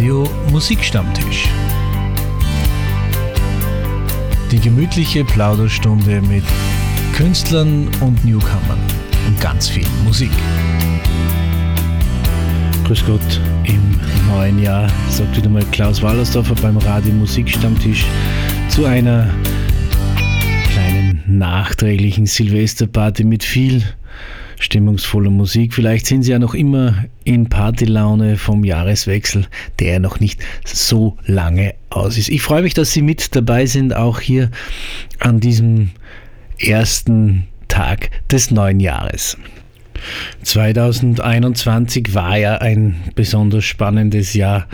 Radio Musikstammtisch. Die gemütliche Plauderstunde mit Künstlern und Newcomern und ganz viel Musik. Grüß Gott im neuen Jahr, sagt wieder mal Klaus Wallersdorfer beim Radio Musikstammtisch zu einer kleinen nachträglichen Silvesterparty mit viel stimmungsvoller Musik. Vielleicht sind Sie ja noch immer in Partylaune vom Jahreswechsel, der noch nicht so lange aus ist. Ich freue mich, dass Sie mit dabei sind, auch hier an diesem ersten Tag des neuen Jahres. 2021 war ja ein besonders spannendes Jahr.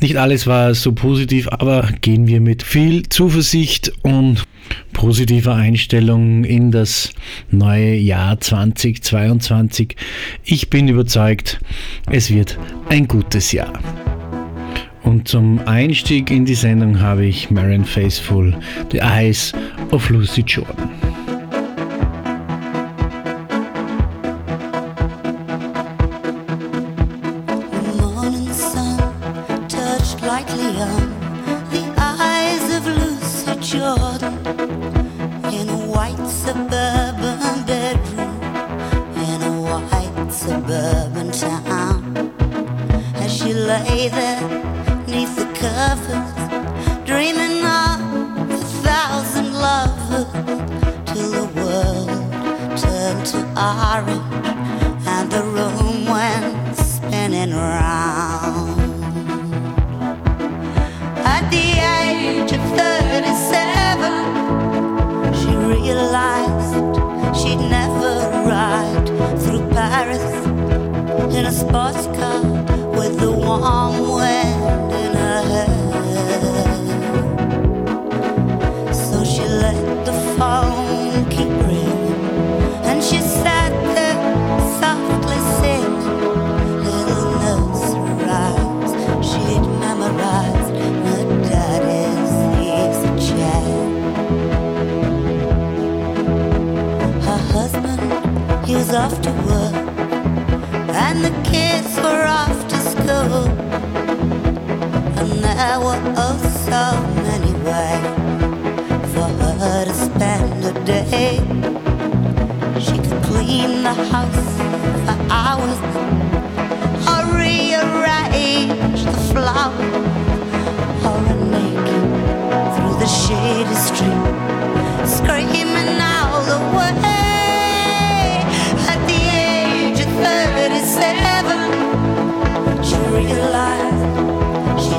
Nicht alles war so positiv, aber gehen wir mit viel Zuversicht und positiver Einstellung in das neue Jahr 2022. Ich bin überzeugt, es wird ein gutes Jahr. Und zum Einstieg in die Sendung habe ich Marion Faithful, The Eyes of Lucy Jordan. Paris in a sports car with the warm weather. power of so many ways for her to spend a day. She could clean the house for hours or rearrange the flowers or run naked through the shady street, screaming all the way. At the age of 37, she realized.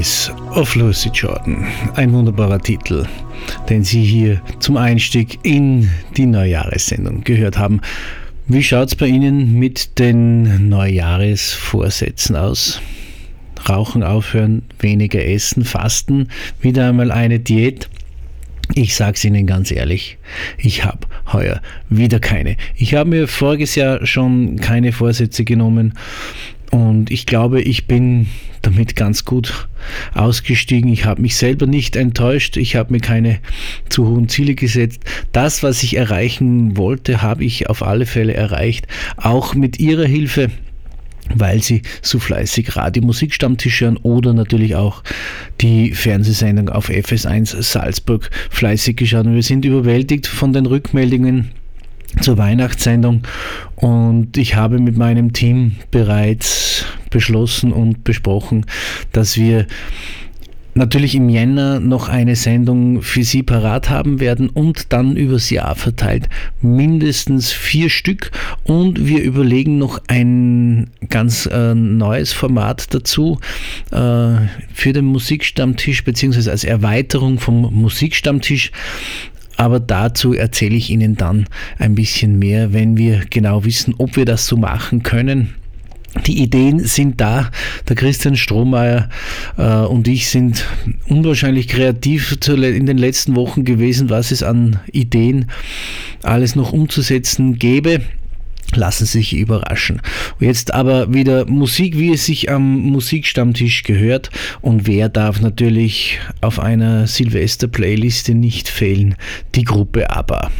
Eyes of Lucy Jordan. Ein wunderbarer Titel, den Sie hier zum Einstieg in die Neujahressendung gehört haben. Wie schaut es bei Ihnen mit den Neujahresvorsätzen aus? Rauchen aufhören, weniger essen, fasten, wieder einmal eine Diät? Ich sage es Ihnen ganz ehrlich, ich habe heuer wieder keine. Ich habe mir voriges Jahr schon keine Vorsätze genommen und ich glaube, ich bin damit ganz gut ausgestiegen. Ich habe mich selber nicht enttäuscht. Ich habe mir keine zu hohen Ziele gesetzt. Das, was ich erreichen wollte, habe ich auf alle Fälle erreicht. Auch mit Ihrer Hilfe weil sie so fleißig Radio Musikstammtisch hören oder natürlich auch die Fernsehsendung auf FS1 Salzburg fleißig geschaut. Und wir sind überwältigt von den Rückmeldungen zur Weihnachtssendung und ich habe mit meinem Team bereits beschlossen und besprochen, dass wir natürlich im Jänner noch eine Sendung für Sie parat haben werden und dann übers Jahr verteilt. Mindestens vier Stück. Und wir überlegen noch ein ganz äh, neues Format dazu äh, für den Musikstammtisch beziehungsweise als Erweiterung vom Musikstammtisch. Aber dazu erzähle ich Ihnen dann ein bisschen mehr, wenn wir genau wissen, ob wir das so machen können. Die Ideen sind da. Der Christian Strohmeier äh, und ich sind unwahrscheinlich kreativ in den letzten Wochen gewesen, was es an Ideen alles noch umzusetzen gäbe lassen sich überraschen. Jetzt aber wieder Musik, wie es sich am Musikstammtisch gehört. Und wer darf natürlich auf einer Silvester-Playliste nicht fehlen? Die Gruppe ABBA.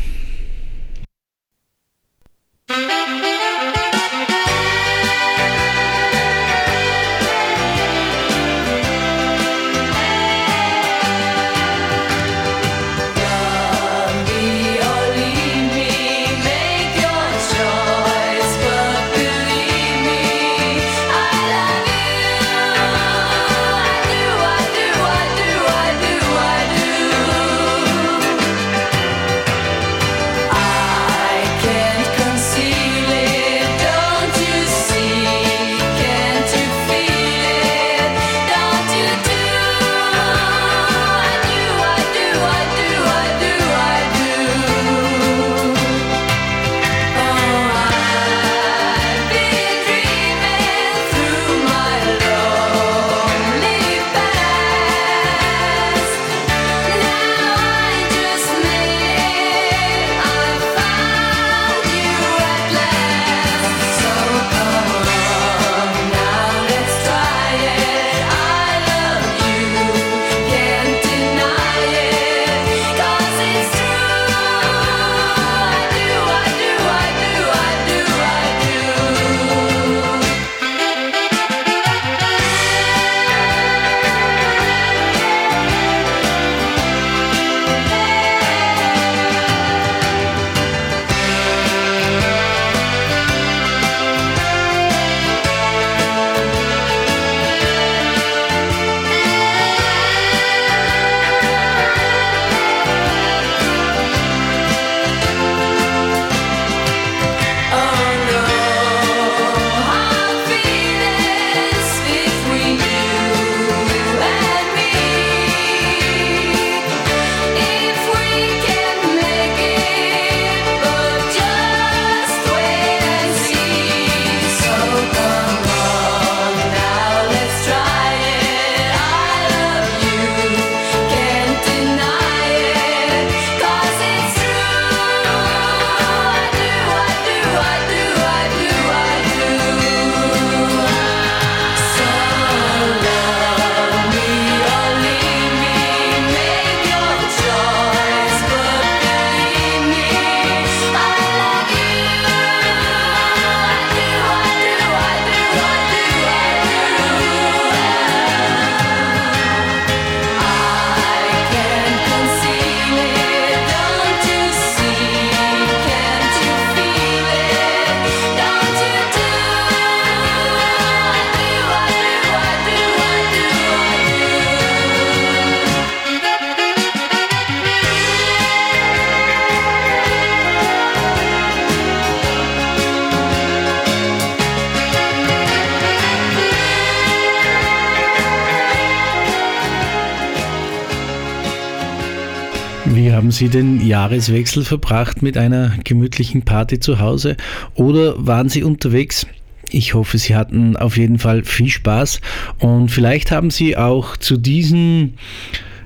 Haben Sie den Jahreswechsel verbracht mit einer gemütlichen Party zu Hause oder waren Sie unterwegs? Ich hoffe, Sie hatten auf jeden Fall viel Spaß und vielleicht haben Sie auch zu diesem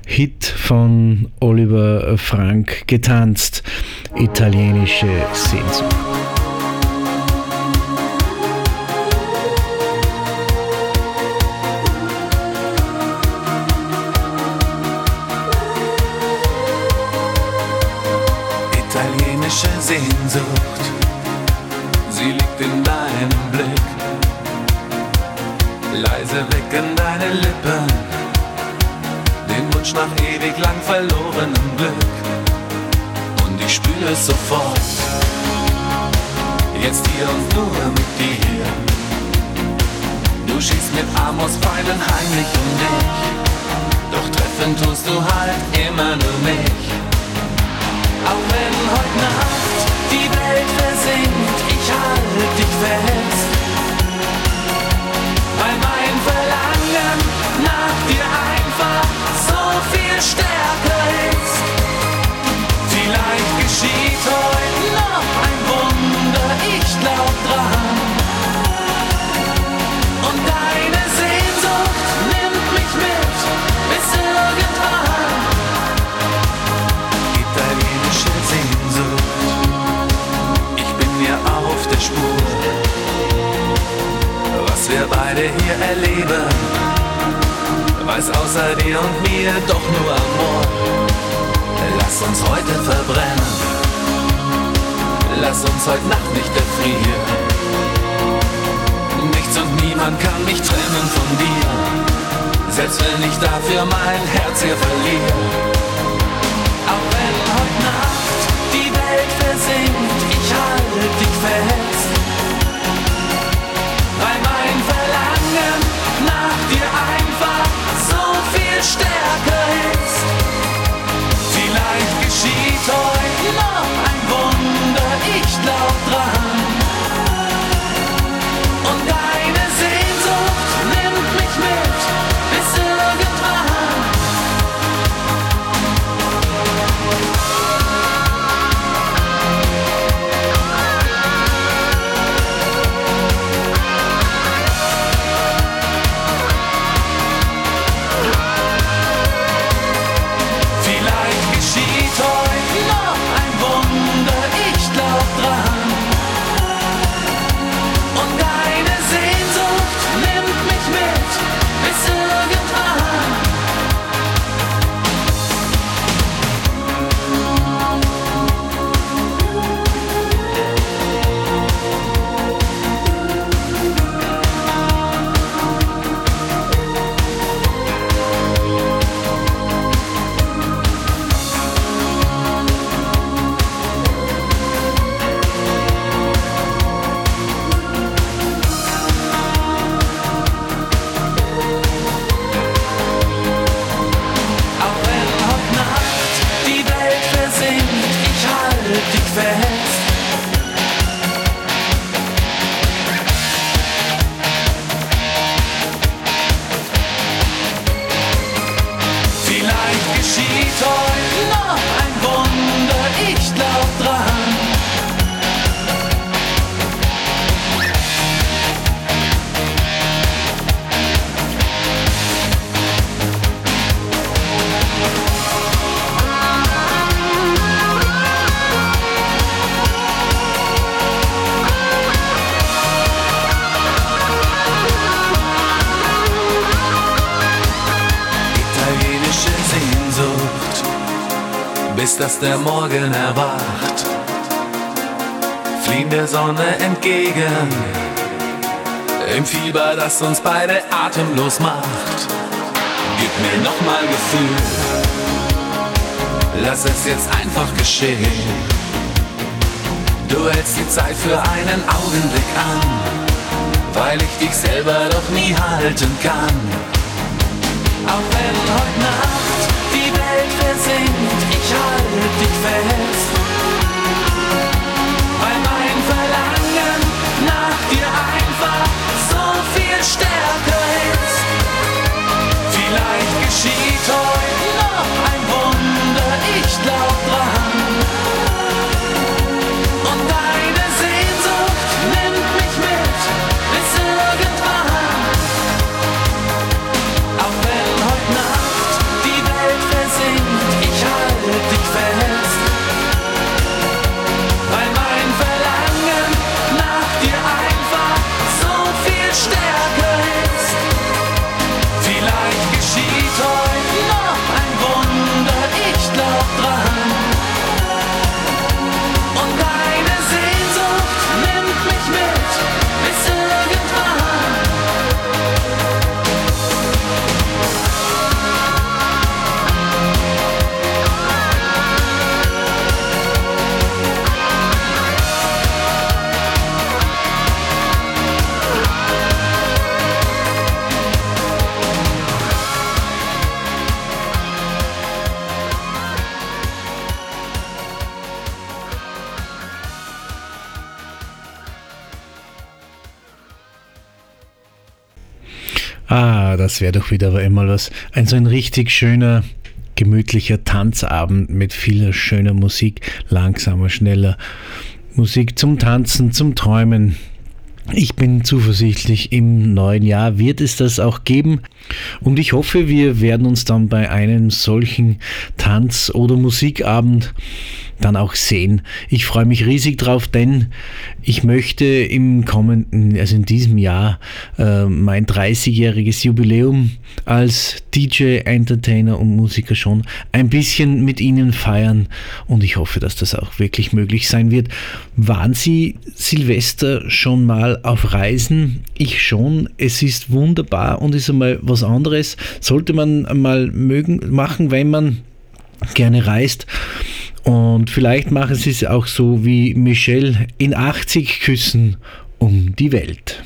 Hit von Oliver Frank getanzt. Italienische Sehnsucht. Nach ewig lang verlorenem Glück. Und ich spüre es sofort, jetzt hier und nur mit dir. Du schießt mit Amos Pfeilen heimlich um dich, doch treffen tust du halt immer nur mich. Auch wenn heute Nacht die Welt versinkt, ich halte dich fest. Weil mein Verlangen nach dir einfach viel stärker ist. Vielleicht geschieht heute noch ein Wunder, ich glaub dran. Und deine Sehnsucht nimmt mich mit bis irgendwann. Italienische Sehnsucht, ich bin mir auf der Spur. Was wir beide hier erleben weiß außer dir und mir doch nur Amor. Lass uns heute verbrennen, lass uns heute Nacht nicht erfrieren. Nichts und niemand kann mich trennen von dir, selbst wenn ich dafür mein Herz hier verliere. Auch wenn heute Nacht die Welt versinkt, ich halte dich fest. Stärker ist. Vielleicht geschieht heute noch ein Wunder, ich glaub dran. Der Morgen erwacht. Fliehen der Sonne entgegen, im Fieber, das uns beide atemlos macht. Gib mir nochmal Gefühl, lass es jetzt einfach geschehen. Du hältst die Zeit für einen Augenblick an, weil ich dich selber doch nie halten kann. Auch wenn heute Nacht Welt versinkt, ich halte dich fest. Weil mein Verlangen nach dir einfach so viel stärker ist. Vielleicht geschieht heute noch ein Wunder, ich glaub dran. Das wäre doch wieder einmal was. Ein so ein richtig schöner, gemütlicher Tanzabend mit viel schöner Musik, langsamer, schneller. Musik zum Tanzen, zum Träumen. Ich bin zuversichtlich, im neuen Jahr wird es das auch geben und ich hoffe, wir werden uns dann bei einem solchen Tanz- oder Musikabend dann auch sehen. Ich freue mich riesig drauf, denn ich möchte im kommenden, also in diesem Jahr, äh, mein 30-jähriges Jubiläum als DJ, Entertainer und Musiker schon ein bisschen mit Ihnen feiern und ich hoffe, dass das auch wirklich möglich sein wird. Waren Sie Silvester schon mal auf Reisen? Ich schon. Es ist wunderbar und ist einmal was anderes. Sollte man mal mögen machen, wenn man gerne reist. Und vielleicht machen sie es auch so wie Michelle in 80 Küssen um die Welt.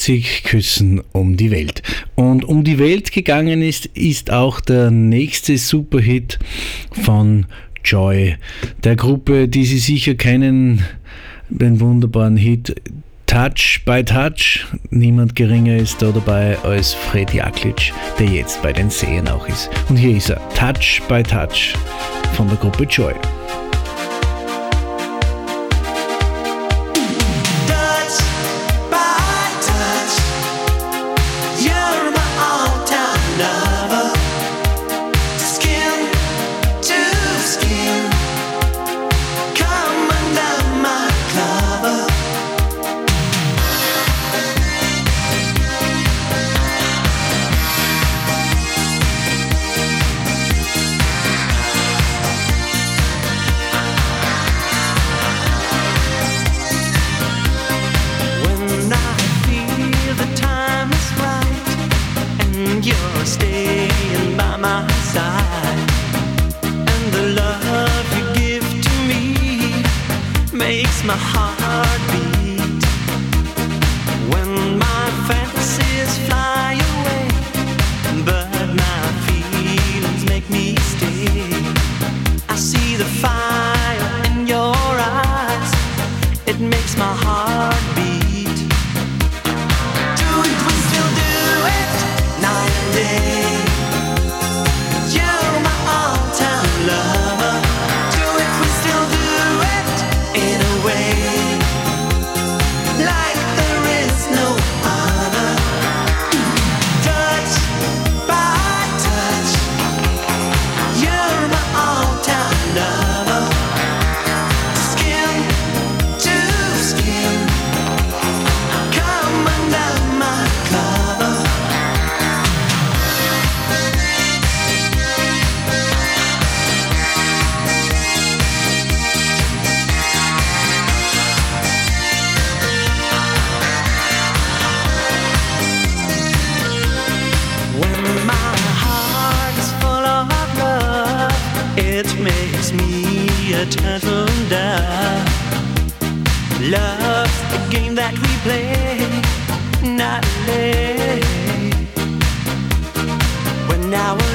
50 Küssen um die Welt. Und um die Welt gegangen ist, ist auch der nächste Superhit von Joy, der Gruppe, die Sie sicher kennen, den wunderbaren Hit Touch by Touch. Niemand geringer ist da dabei als Fred Jaklic, der jetzt bei den Seen auch ist. Und hier ist er, Touch by Touch von der Gruppe Joy.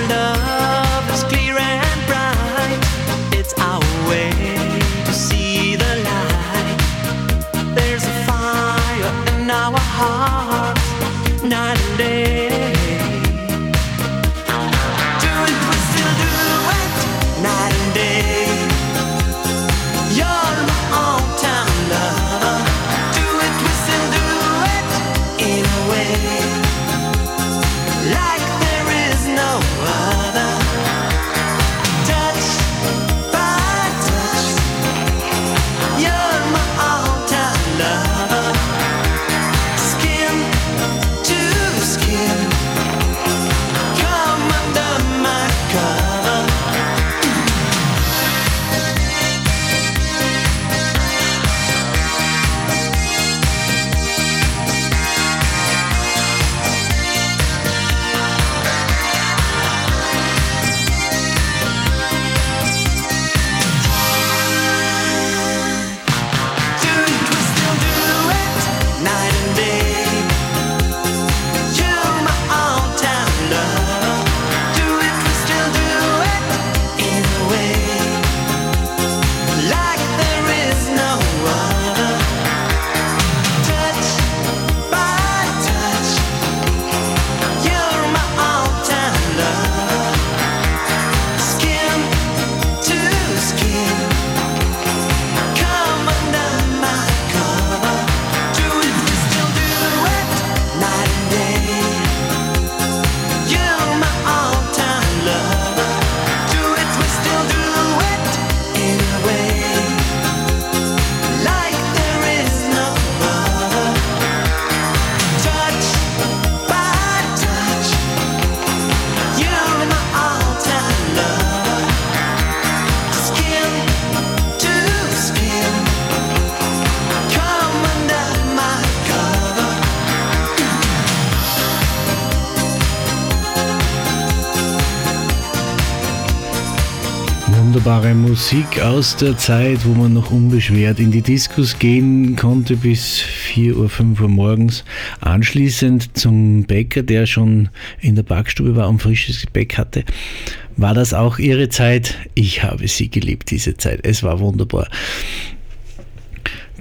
Love is clear. Wunderbare Musik aus der Zeit, wo man noch unbeschwert in die Diskos gehen konnte bis 4 Uhr, 5 Uhr morgens. Anschließend zum Bäcker, der schon in der Backstube war und frisches Gebäck hatte. War das auch Ihre Zeit? Ich habe sie geliebt, diese Zeit. Es war wunderbar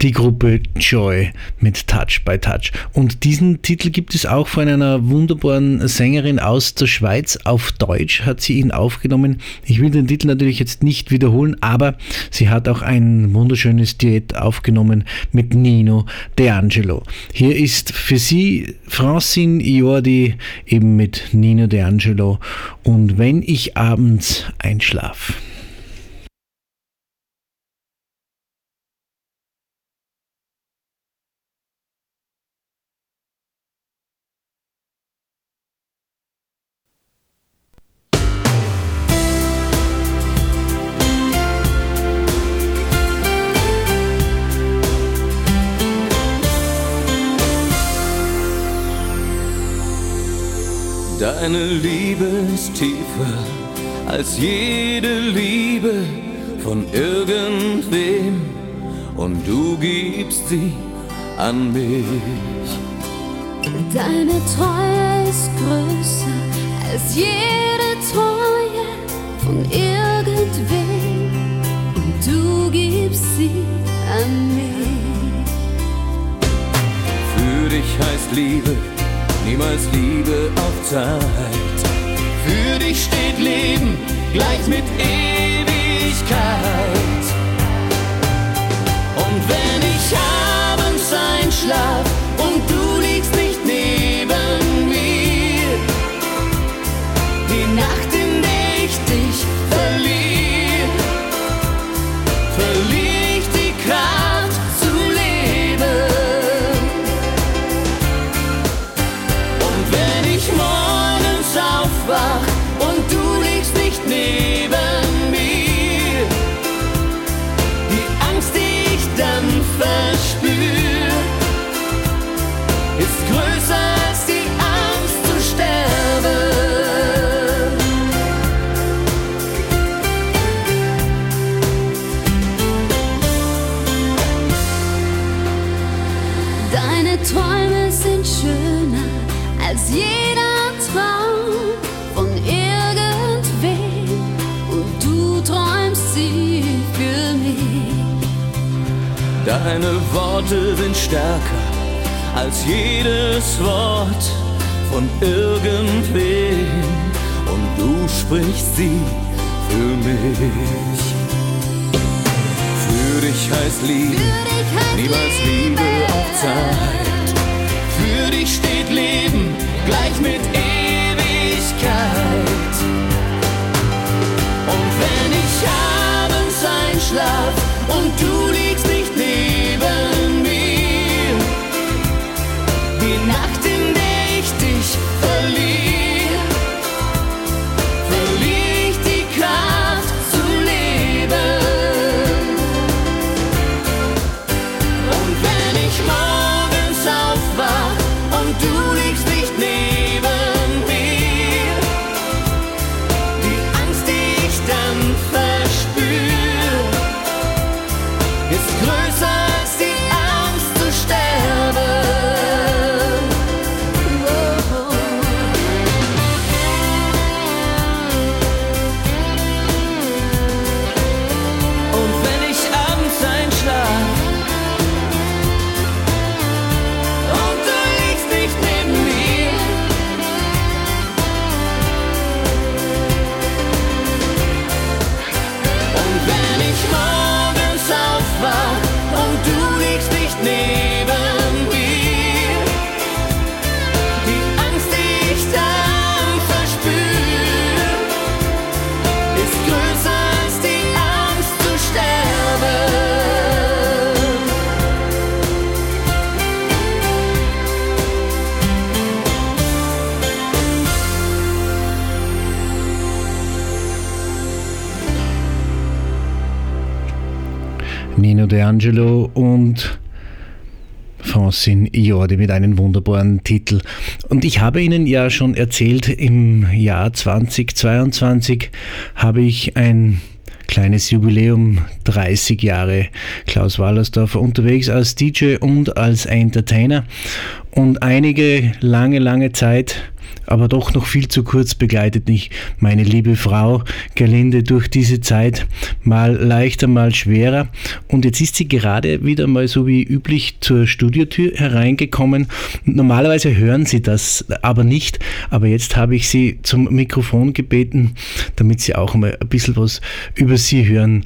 die Gruppe Joy mit Touch by Touch. Und diesen Titel gibt es auch von einer wunderbaren Sängerin aus der Schweiz. Auf Deutsch hat sie ihn aufgenommen. Ich will den Titel natürlich jetzt nicht wiederholen, aber sie hat auch ein wunderschönes Duett aufgenommen mit Nino D'Angelo. Hier ist für sie Francine Iordi eben mit Nino D'Angelo und wenn ich abends einschlafe. Deine Liebe ist tiefer als jede Liebe von irgendwem und du gibst sie an mich. Deine Treue ist größer als jede Treue von irgendwem und du gibst sie an mich. Für dich heißt Liebe niemals Liebe auf Zeit. Für dich steht Leben gleich mit Ewigkeit. Und wenn ich abends einschlaf Deine Worte sind stärker als jedes Wort von irgendwem und du sprichst sie für mich. Für dich heißt Liebe Für dich heißt niemals Liebe auf Zeit. Für dich steht Leben gleich mit Ewigkeit. Und wenn ich abends einschlaf und du liegst nicht die Nacht, in der ich dich verliere, Nino De Angelo und Francine Jordi mit einem wunderbaren Titel. Und ich habe Ihnen ja schon erzählt, im Jahr 2022 habe ich ein kleines Jubiläum, 30 Jahre Klaus Wallersdorfer unterwegs als DJ und als Entertainer. Und einige lange, lange Zeit aber doch noch viel zu kurz begleitet mich meine liebe Frau Gerlinde durch diese Zeit, mal leichter, mal schwerer. Und jetzt ist sie gerade wieder mal so wie üblich zur Studiotür hereingekommen. Normalerweise hören Sie das aber nicht, aber jetzt habe ich sie zum Mikrofon gebeten, damit Sie auch mal ein bisschen was über sie hören.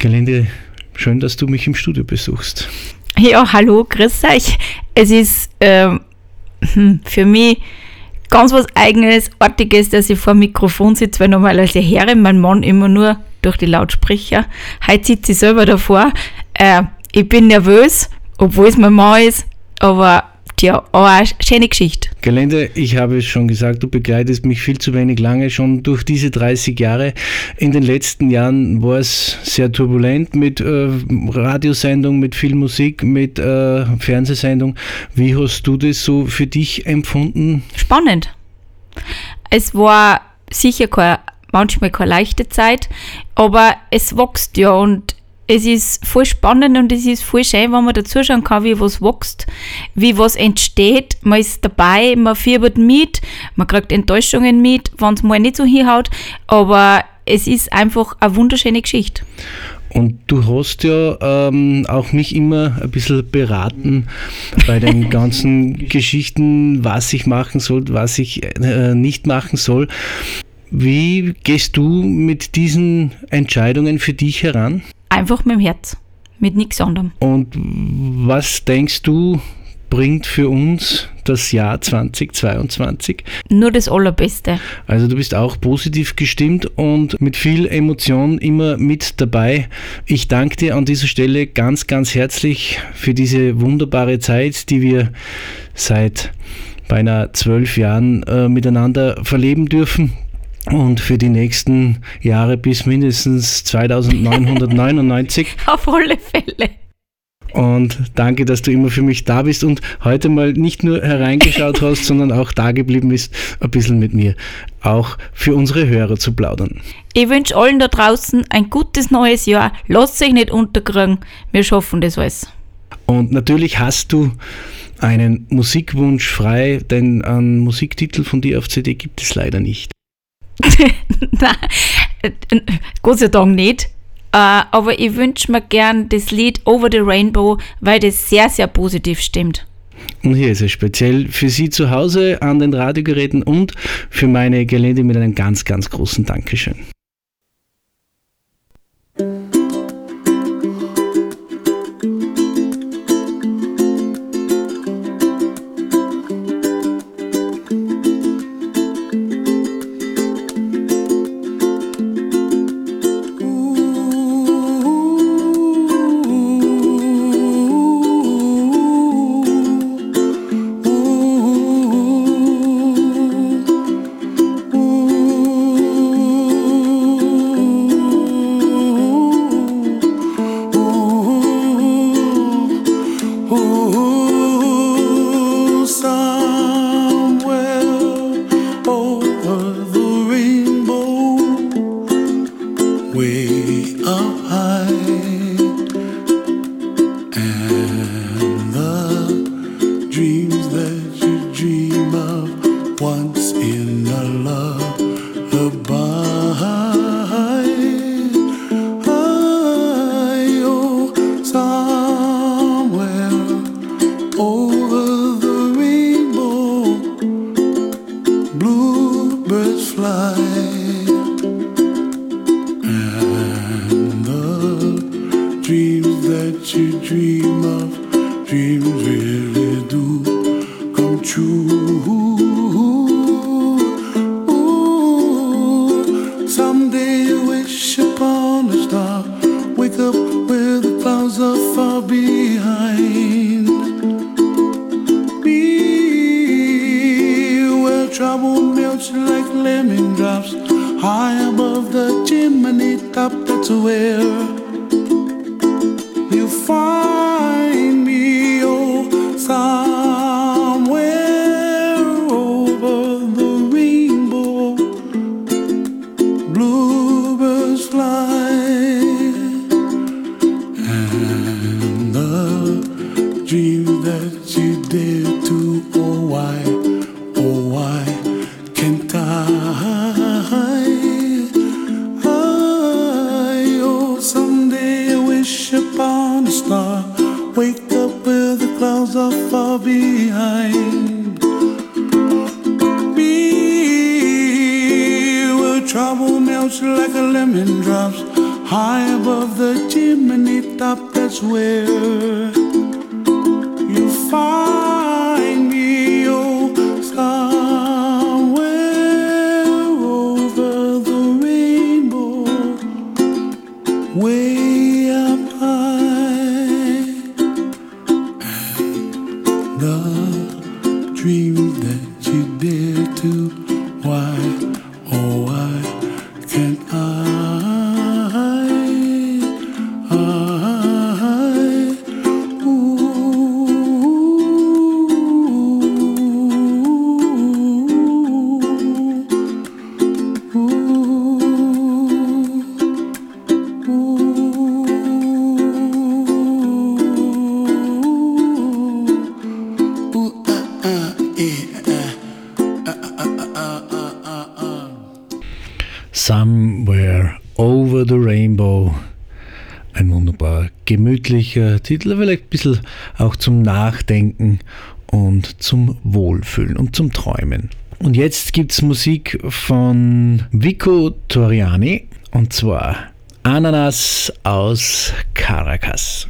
Gerlinde, schön, dass du mich im Studio besuchst. Ja, hallo, grüß euch. Es ist ähm, hm, für mich ganz was Eigenes, Artiges, dass ich vor dem Mikrofon sitze, weil normalerweise höre meinen Mann immer nur durch die Lautsprecher. Heute sitze ich selber davor. Äh, ich bin nervös, obwohl es mein Mann ist, aber tja, aber eine schöne Geschichte. Gelände, ich habe es schon gesagt, du begleitest mich viel zu wenig lange schon durch diese 30 Jahre. In den letzten Jahren war es sehr turbulent mit äh, Radiosendung, mit viel Musik, mit äh, Fernsehsendung. Wie hast du das so für dich empfunden? Spannend. Es war sicher keine, manchmal keine leichte Zeit, aber es wächst ja und es ist voll spannend und es ist voll schön, wenn man dazuschauen kann, wie was wächst, wie was entsteht. Man ist dabei, man fiebert mit, man kriegt Enttäuschungen mit, wenn es mal nicht so hinhaut, aber es ist einfach eine wunderschöne Geschichte. Und du hast ja ähm, auch mich immer ein bisschen beraten bei den ganzen Geschichten, was ich machen soll, was ich äh, nicht machen soll. Wie gehst du mit diesen Entscheidungen für dich heran? Einfach mit dem Herz, mit nichts anderem. Und was denkst du, bringt für uns das Jahr 2022? Nur das Allerbeste. Also du bist auch positiv gestimmt und mit viel Emotion immer mit dabei. Ich danke dir an dieser Stelle ganz, ganz herzlich für diese wunderbare Zeit, die wir seit beinahe zwölf Jahren äh, miteinander verleben dürfen und für die nächsten Jahre bis mindestens 2999. Auf alle Fälle. Und danke, dass du immer für mich da bist und heute mal nicht nur hereingeschaut hast, sondern auch da geblieben bist, ein bisschen mit mir. Auch für unsere Hörer zu plaudern. Ich wünsche allen da draußen ein gutes neues Jahr. Lasst euch nicht unterkriegen. Wir schaffen das alles. Und natürlich hast du einen Musikwunsch frei, denn einen Musiktitel von dir auf CD gibt es leider nicht. Nein, Gott sei Dank nicht. Uh, aber ich wünsche mir gern das Lied Over the Rainbow, weil das sehr, sehr positiv stimmt. Und hier ist es speziell für Sie zu Hause an den Radiogeräten und für meine Gelände mit einem ganz, ganz großen Dankeschön. dream of dreams we gemütlicher Titel, vielleicht ein bisschen auch zum Nachdenken und zum Wohlfühlen und zum Träumen. Und jetzt gibt es Musik von Vico Toriani und zwar Ananas aus Caracas.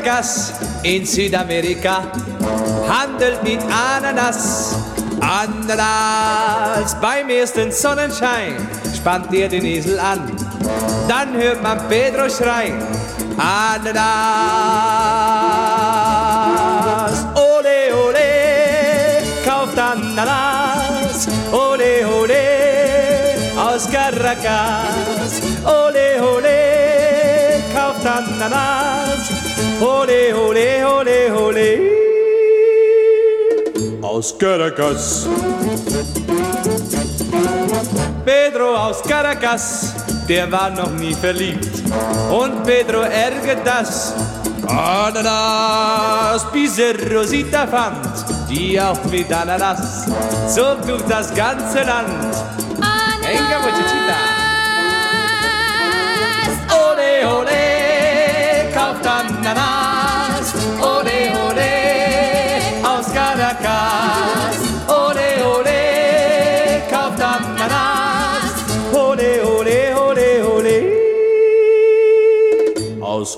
Caracas in Südamerika handelt mit Ananas. Ananas beim ersten Sonnenschein spannt er den Esel an. Dann hört man Pedro schreien. Ananas, ole ole, kauft Ananas, ole ole, aus Caracas, aus Caracas. Pedro aus Caracas, der war noch nie verliebt. Und Pedro ärgert das. Ananas, bis er Rosita fand, die auch mit Ananas zog durch das ganze Land. Venga, muchachita. Ole, ole, kauft Ananas.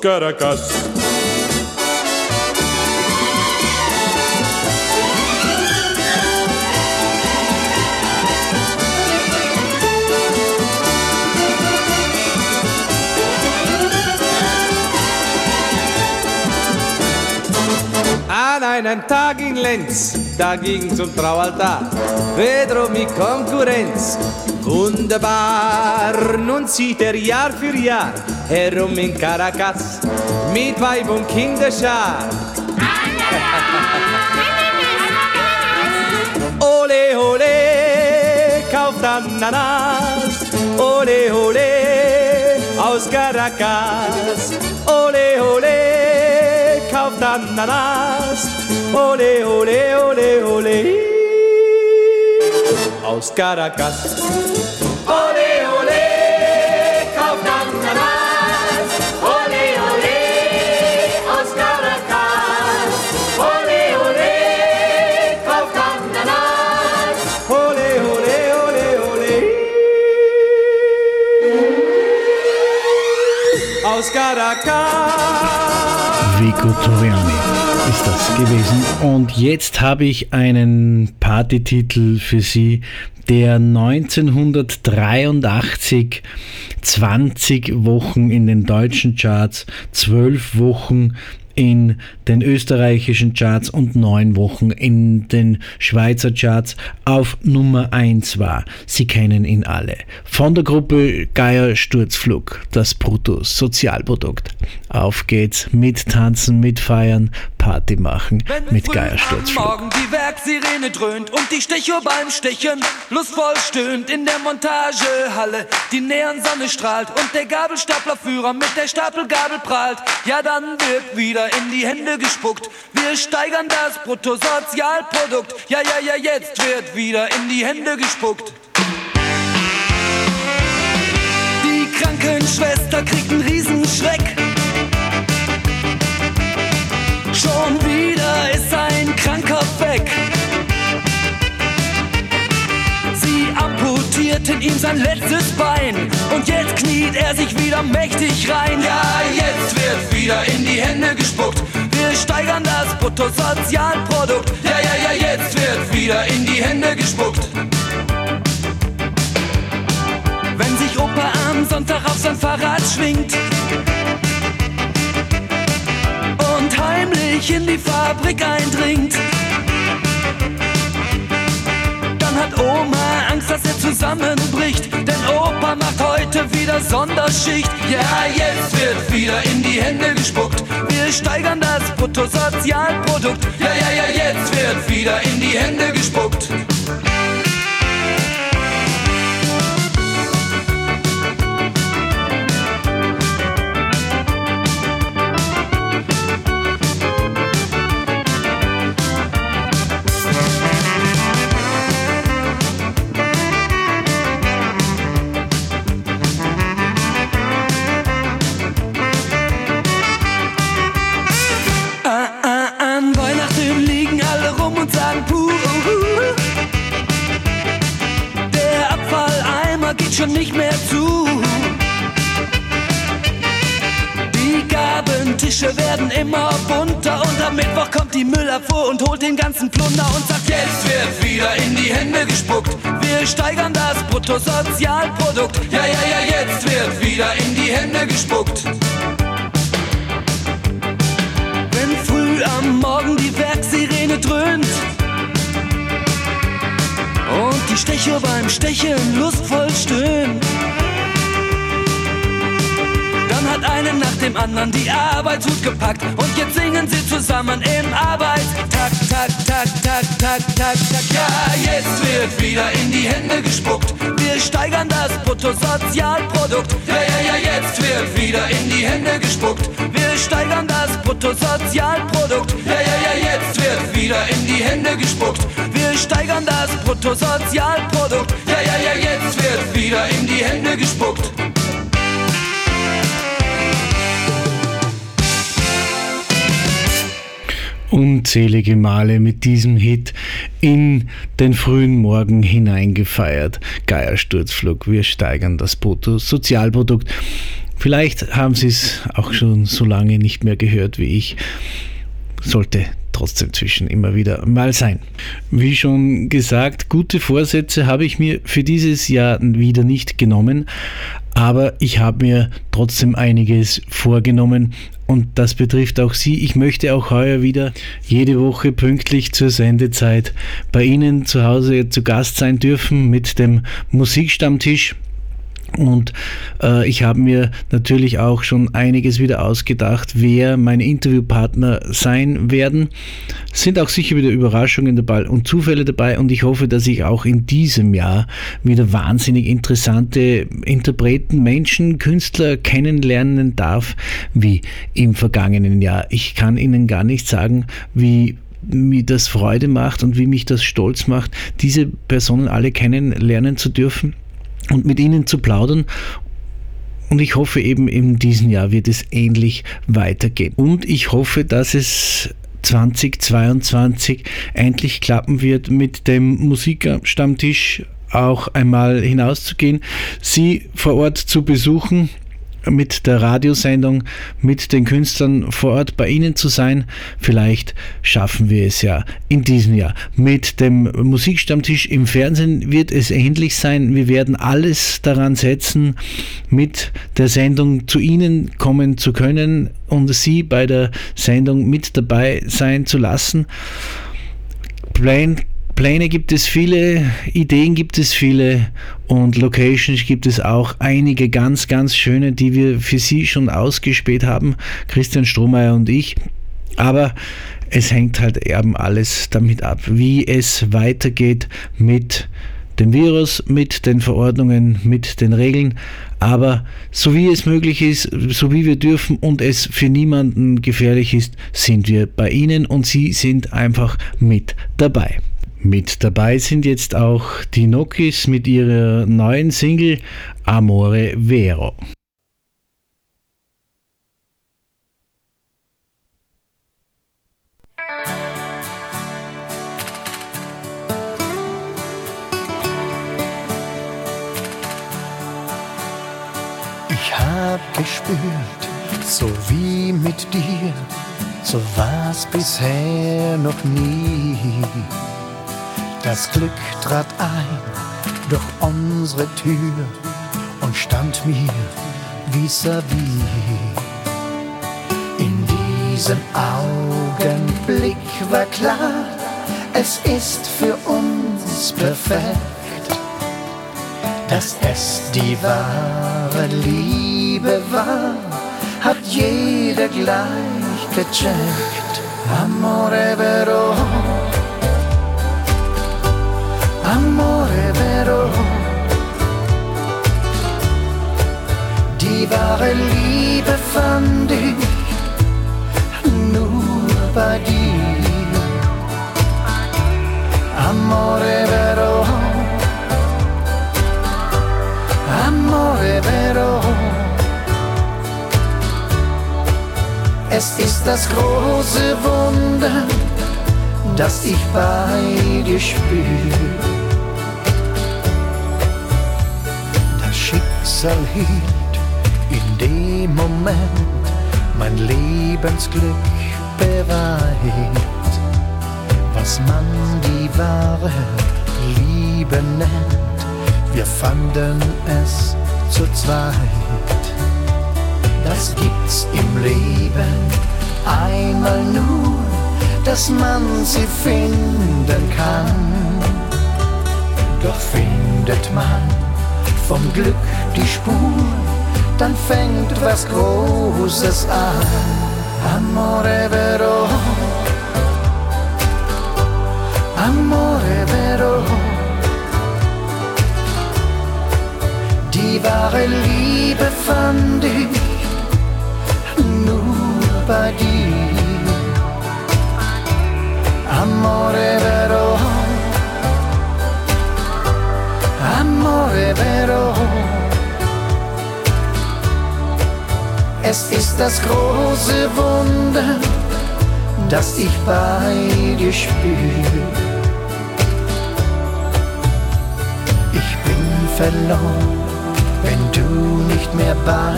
Caracas. An einem Tag in Lenz, da ging zum Traualtar Pedro mit Konkurrenz. Wunderbar, nun zieht er Jahr für Jahr herum in Caracas mit Weib und Kinderschar. Ole, ole, kauft Ananas. Ole, ole, aus Caracas. Ole, ole, kauft Ananas. Ole, ole, ole, ole, aus Caracas. Ole, ole, kauft Ananas. Ole, ole, aus Caracas. Ole, ole, kauft Ananas. Ole, ole, ole, ole. Aus Caracas. Vico Toriani ist das gewesen. Und jetzt habe ich einen Partytitel für Sie, der 1983 20 Wochen in den deutschen Charts, 12 Wochen in den österreichischen Charts und neun Wochen in den Schweizer Charts auf Nummer 1 war. Sie kennen ihn alle. Von der Gruppe Geier Sturzflug, das Bruttosozialprodukt. Auf geht's, mit tanzen, mit feiern, Party machen, mit Geier Am Sturzflug. Morgen die Werksirene dröhnt und die Stechuhr beim Stechen lustvoll stöhnt in der Montagehalle. Die Neonsonne strahlt und der Gabelstaplerführer mit der Stapelgabel prahlt. Ja, dann wird wieder in die Hände gespuckt. Wir steigern das Bruttosozialprodukt. Ja, ja, ja, jetzt wird wieder in die Hände gespuckt. Die Krankenschwester kriegt einen Riesenschreck. Schon wieder ist ein Kranker weg. Sie amputierten ihm sein letztes Bein und jetzt kniet er sich wieder mächtig rein. Ja, jetzt wird wieder in die Hände gespuckt. Wir steigern das Bruttosozialprodukt. Ja, ja, ja, jetzt wird wieder in die Hände gespuckt. Wenn sich Opa am Sonntag auf sein Fahrrad schwingt heimlich in die Fabrik eindringt, dann hat Oma Angst, dass er zusammenbricht, denn Opa macht heute wieder Sonderschicht. Ja, jetzt wird wieder in die Hände gespuckt. Wir steigern das Bruttosozialprodukt. Ja, ja, ja, jetzt wird wieder in die Hände gespuckt. Schon nicht mehr zu. Die Gabentische werden immer bunter und am Mittwoch kommt die Müllabfuhr und holt den ganzen Plunder und sagt, jetzt wird wieder in die Hände gespuckt. Wir steigern das Bruttosozialprodukt. Ja, ja, ja, jetzt wird wieder in die Hände gespuckt. Wenn früh am Morgen die Werksirene dröhnt, und die Stecher beim Stechen lustvoll stöhnen. Hat einen nach dem anderen die Arbeitshut gepackt und jetzt singen sie zusammen im Arbeitstag, tak, tak, tak, tak, tak, tak. Ja, jetzt wird wieder in die Hände gespuckt. Wir steigern das Bruttosozialprodukt. Ja, ja, ja, jetzt wird wieder in die Hände gespuckt. Wir steigern das Bruttosozialprodukt. Ja, ja, ja, jetzt wird wieder in die Hände gespuckt. Wir steigern das Bruttosozialprodukt. Ja, ja, ja, jetzt wird wieder in die Hände gespuckt. Unzählige Male mit diesem Hit in den frühen Morgen hineingefeiert. Geiersturzflug, wir steigern das Sozialprodukt. Vielleicht haben Sie es auch schon so lange nicht mehr gehört wie ich. Sollte trotzdem zwischen immer wieder mal sein. Wie schon gesagt, gute Vorsätze habe ich mir für dieses Jahr wieder nicht genommen, aber ich habe mir trotzdem einiges vorgenommen und das betrifft auch Sie. Ich möchte auch heuer wieder jede Woche pünktlich zur Sendezeit bei Ihnen zu Hause zu Gast sein dürfen mit dem Musikstammtisch. Und äh, ich habe mir natürlich auch schon einiges wieder ausgedacht, wer meine Interviewpartner sein werden. Sind auch sicher wieder Überraschungen dabei und Zufälle dabei und ich hoffe, dass ich auch in diesem Jahr wieder wahnsinnig interessante Interpreten, Menschen, Künstler kennenlernen darf, wie im vergangenen Jahr. Ich kann Ihnen gar nicht sagen, wie mir das Freude macht und wie mich das stolz macht, diese Personen alle kennenlernen zu dürfen und mit ihnen zu plaudern. Und ich hoffe eben in diesem Jahr wird es ähnlich weitergehen. Und ich hoffe, dass es 2022 endlich klappen wird mit dem Musikerstammtisch auch einmal hinauszugehen, sie vor Ort zu besuchen mit der Radiosendung, mit den Künstlern vor Ort bei Ihnen zu sein. Vielleicht schaffen wir es ja in diesem Jahr. Mit dem Musikstammtisch im Fernsehen wird es ähnlich sein. Wir werden alles daran setzen, mit der Sendung zu Ihnen kommen zu können und Sie bei der Sendung mit dabei sein zu lassen. Plan Pläne gibt es viele, Ideen gibt es viele und Locations gibt es auch einige ganz, ganz schöne, die wir für Sie schon ausgespäht haben, Christian Strohmeier und ich. Aber es hängt halt eben alles damit ab, wie es weitergeht mit dem Virus, mit den Verordnungen, mit den Regeln. Aber so wie es möglich ist, so wie wir dürfen und es für niemanden gefährlich ist, sind wir bei Ihnen und Sie sind einfach mit dabei. Mit dabei sind jetzt auch die Nokis mit ihrer neuen Single Amore Vero. Ich hab gespürt, so wie mit dir, so war's bisher noch nie das Glück trat ein durch unsere Tür und stand mir vis-à-vis. In diesem Augenblick war klar, es ist für uns perfekt. dass es die wahre Liebe war, hat jeder gleich gecheckt. Amore vero, Die wahre Liebe fand ich nur bei dir. Amore vero, amore vero. Es ist das große Wunder, das ich bei dir spür. Das Schicksal hielt dem Moment mein Lebensglück bereit, was man die wahre Liebe nennt. Wir fanden es zu zweit. Das gibt's im Leben einmal nur, dass man sie finden kann. Doch findet man vom Glück die Spur, dann fängt was Großes an. Amore vero, amore vero. Die wahre Liebe fand ich Es ist das große Wunder, das ich bei dir spür. Ich bin verloren, wenn du nicht mehr bei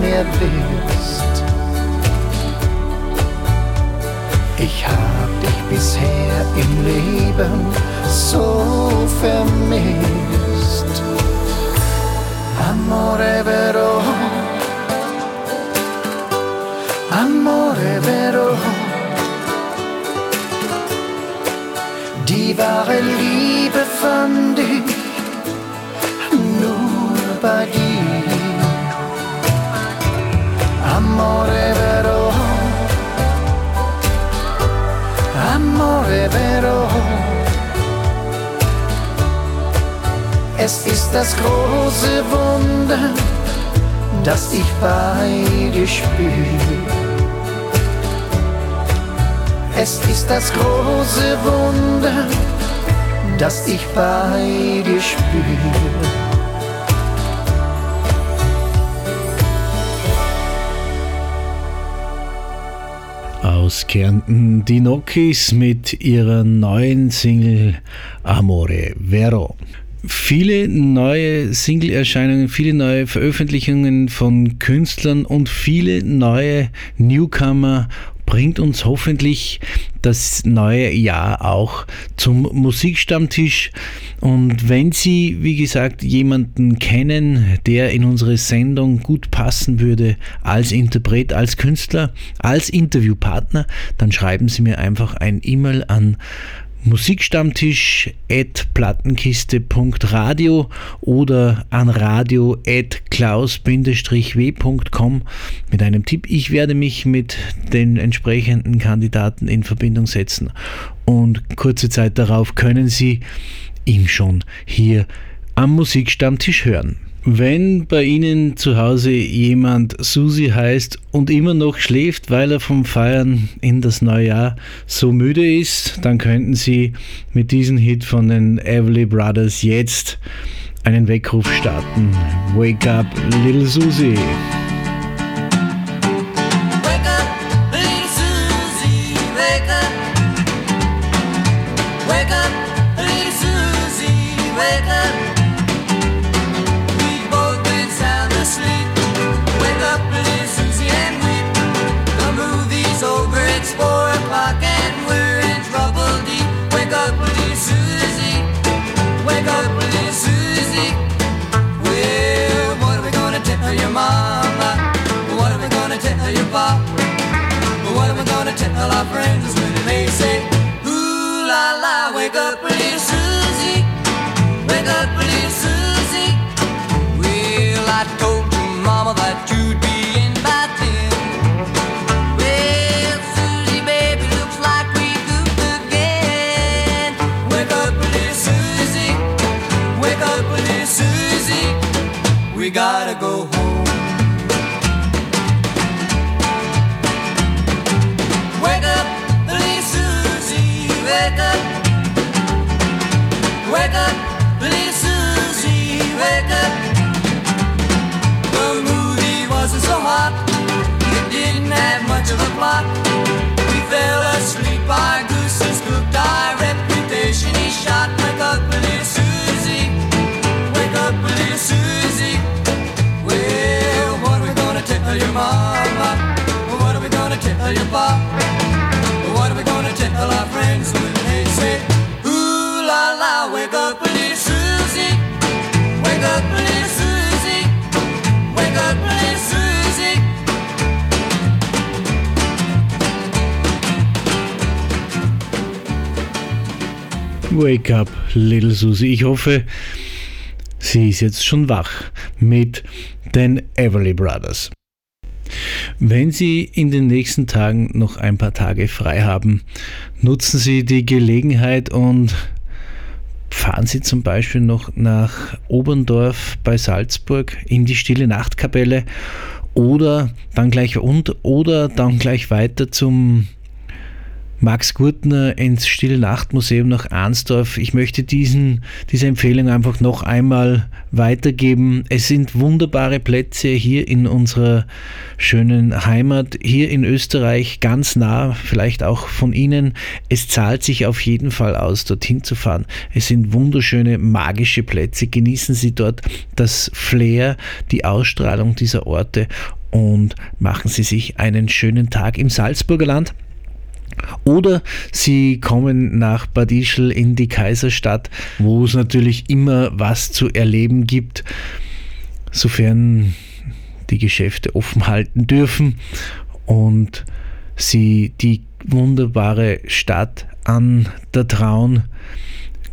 mir bist. Ich hab dich bisher im Leben so vermisst. Amore vero, amore vero. Die wahre Liebe fand ich nur bei dir. Amore vero, amore vero. Es ist das große Wunder, das ich bei dir spür. Es ist das große Wunder, das ich bei dir spür. Aus Kärnten die Nokis mit ihrer neuen Single Amore Vero. Viele neue Single-Erscheinungen, viele neue Veröffentlichungen von Künstlern und viele neue Newcomer bringt uns hoffentlich das neue Jahr auch zum Musikstammtisch. Und wenn Sie, wie gesagt, jemanden kennen, der in unsere Sendung gut passen würde als Interpret, als Künstler, als Interviewpartner, dann schreiben Sie mir einfach ein E-Mail an musikstammtisch.plattenkiste.radio oder an radio klaus-w.com mit einem Tipp. Ich werde mich mit den entsprechenden Kandidaten in Verbindung setzen und kurze Zeit darauf können Sie ihn schon hier am Musikstammtisch hören. Wenn bei Ihnen zu Hause jemand Susi heißt und immer noch schläft, weil er vom Feiern in das neue Jahr so müde ist, dann könnten Sie mit diesem Hit von den Everly Brothers jetzt einen Weckruf starten. Wake up, little Susie. Gotta go your mama? What are we gonna tell your pop? What are we gonna tell our friends when they say, Ooh la la, wake up, little Susie, wake up, little Susie, wake up, little Susie. Wake up, Little Susie. Ich hoffe, sie ist jetzt schon wach mit den Everly Brothers. Wenn Sie in den nächsten Tagen noch ein paar Tage frei haben, nutzen Sie die Gelegenheit und fahren Sie zum Beispiel noch nach Oberndorf bei Salzburg in die Stille Nachtkapelle oder dann gleich und oder dann gleich weiter zum Max Gurtner ins Stille Nacht Museum nach Arnsdorf. Ich möchte diesen, diese Empfehlung einfach noch einmal weitergeben. Es sind wunderbare Plätze hier in unserer schönen Heimat, hier in Österreich, ganz nah, vielleicht auch von Ihnen. Es zahlt sich auf jeden Fall aus, dorthin zu fahren. Es sind wunderschöne, magische Plätze. Genießen Sie dort das Flair, die Ausstrahlung dieser Orte und machen Sie sich einen schönen Tag im Salzburger Land. Oder sie kommen nach Bad Ischl in die Kaiserstadt, wo es natürlich immer was zu erleben gibt, sofern die Geschäfte offen halten dürfen und sie die wunderbare Stadt an der Traun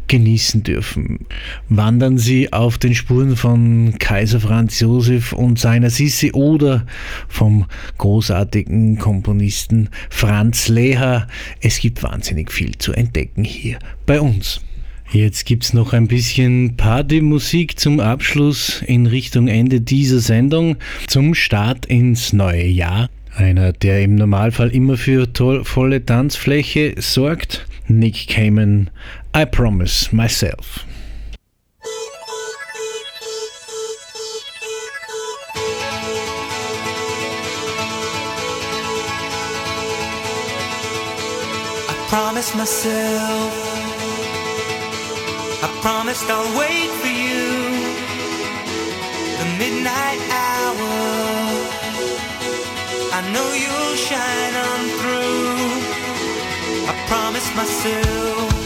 genießen dürfen. Wandern Sie auf den Spuren von Kaiser Franz Josef und seiner Sissi oder vom großartigen Komponisten Franz Leher. Es gibt wahnsinnig viel zu entdecken hier bei uns. Jetzt gibt es noch ein bisschen Partymusik zum Abschluss in Richtung Ende dieser Sendung zum Start ins neue Jahr. Einer, der im Normalfall immer für volle Tanzfläche sorgt. Nick Cayman, I Promise Myself. I promised myself, I promised I'll wait for you. The midnight hour, I know you'll shine on. I promised myself,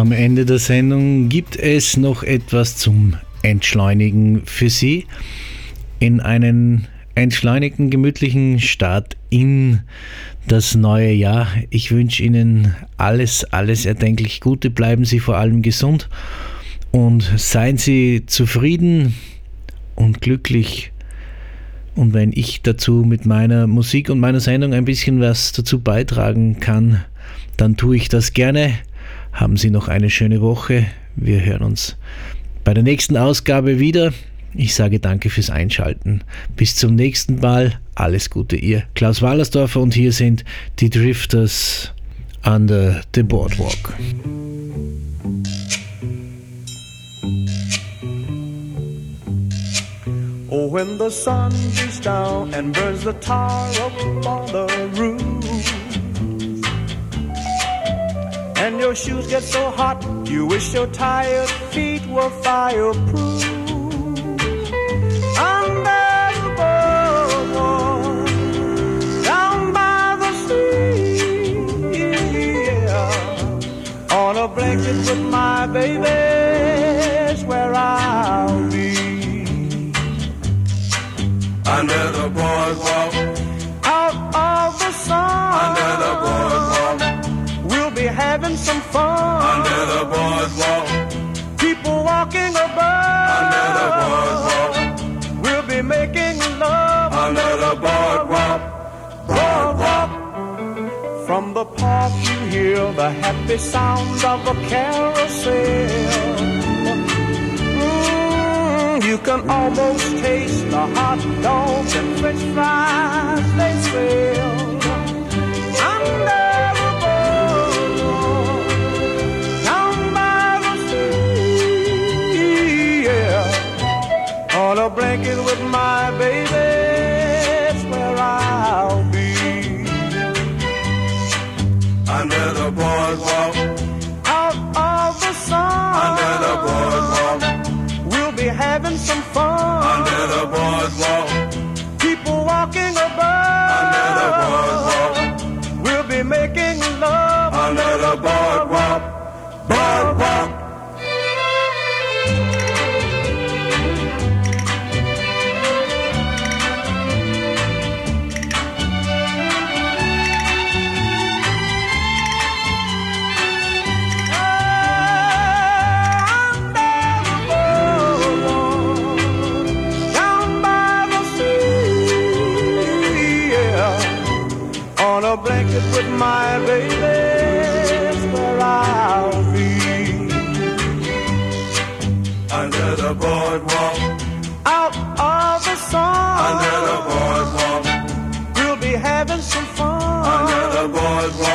Am Ende der Sendung gibt es noch etwas zum Entschleunigen für Sie. In einen entschleunigten, gemütlichen Start in das neue Jahr. Ich wünsche Ihnen alles, alles erdenklich Gute. Bleiben Sie vor allem gesund und seien Sie zufrieden und glücklich. Und wenn ich dazu mit meiner Musik und meiner Sendung ein bisschen was dazu beitragen kann, dann tue ich das gerne. Haben Sie noch eine schöne Woche. Wir hören uns bei der nächsten Ausgabe wieder. Ich sage danke fürs Einschalten. Bis zum nächsten Mal. Alles Gute, ihr Klaus Wallersdorfer und hier sind die Drifters under the Boardwalk. Oh, when the sun beats down and burns the tar up on the roof, and your shoes get so hot, you wish your tired feet were fireproof. Under the boardwalk, down by the sea, yeah. on a blanket with my baby's where I'll be. Under the boardwalk, out of the sun. under the boardwalk, be having some fun. under the boardwalk, People walking about. under the boardwalk, We'll be making love under the boardwalk, boardwalk. From the park you hear the happy sounds of a carousel. Mm, you can almost taste the hot dogs and french fries they sell. Under yeah. On a blanket with my baby, it's where I'll be. under the boardwalk, Out of the sun, under the boardwalk, we'll be having some fun. under the boardwalk, People walking about, under the boardwalk, we'll be making love under the boardwalk, boardwalk. My baby, is where I'll be. Under the boardwalk, Out of the sun, under the boardwalk, we'll be having some fun. under the boardwalk,